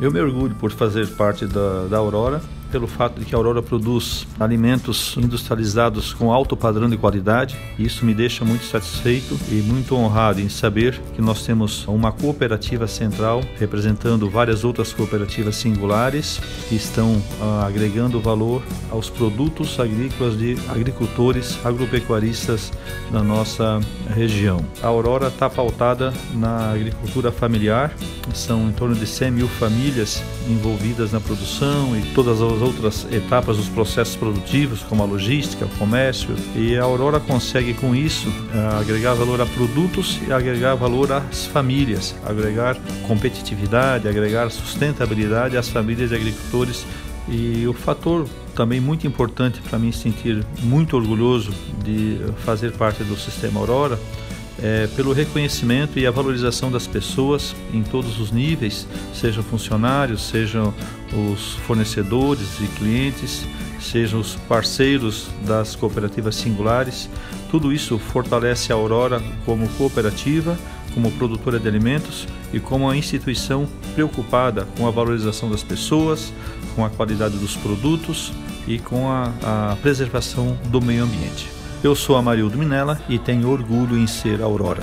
Eu me orgulho por fazer parte da, da Aurora pelo fato de que a Aurora produz alimentos industrializados com alto padrão de qualidade. Isso me deixa muito satisfeito e muito honrado em saber que nós temos uma cooperativa central representando várias outras cooperativas singulares que estão ah, agregando valor aos produtos agrícolas de agricultores agropecuaristas da nossa região. A Aurora está pautada na agricultura familiar, são em torno de 100 mil famílias envolvidas na produção e todas as outras etapas dos processos produtivos, como a logística, o comércio, e a Aurora consegue com isso eh, agregar valor a produtos e agregar valor às famílias, agregar competitividade, agregar sustentabilidade às famílias de agricultores. E o fator também muito importante para mim sentir muito orgulhoso de fazer parte do sistema Aurora é, pelo reconhecimento e a valorização das pessoas em todos os níveis, sejam funcionários, sejam os fornecedores e clientes, sejam os parceiros das cooperativas singulares. Tudo isso fortalece a Aurora como cooperativa, como produtora de alimentos e como uma instituição preocupada com a valorização das pessoas, com a qualidade dos produtos e com a, a preservação do meio ambiente. Eu sou Amarildo Minella e tenho orgulho em ser Aurora.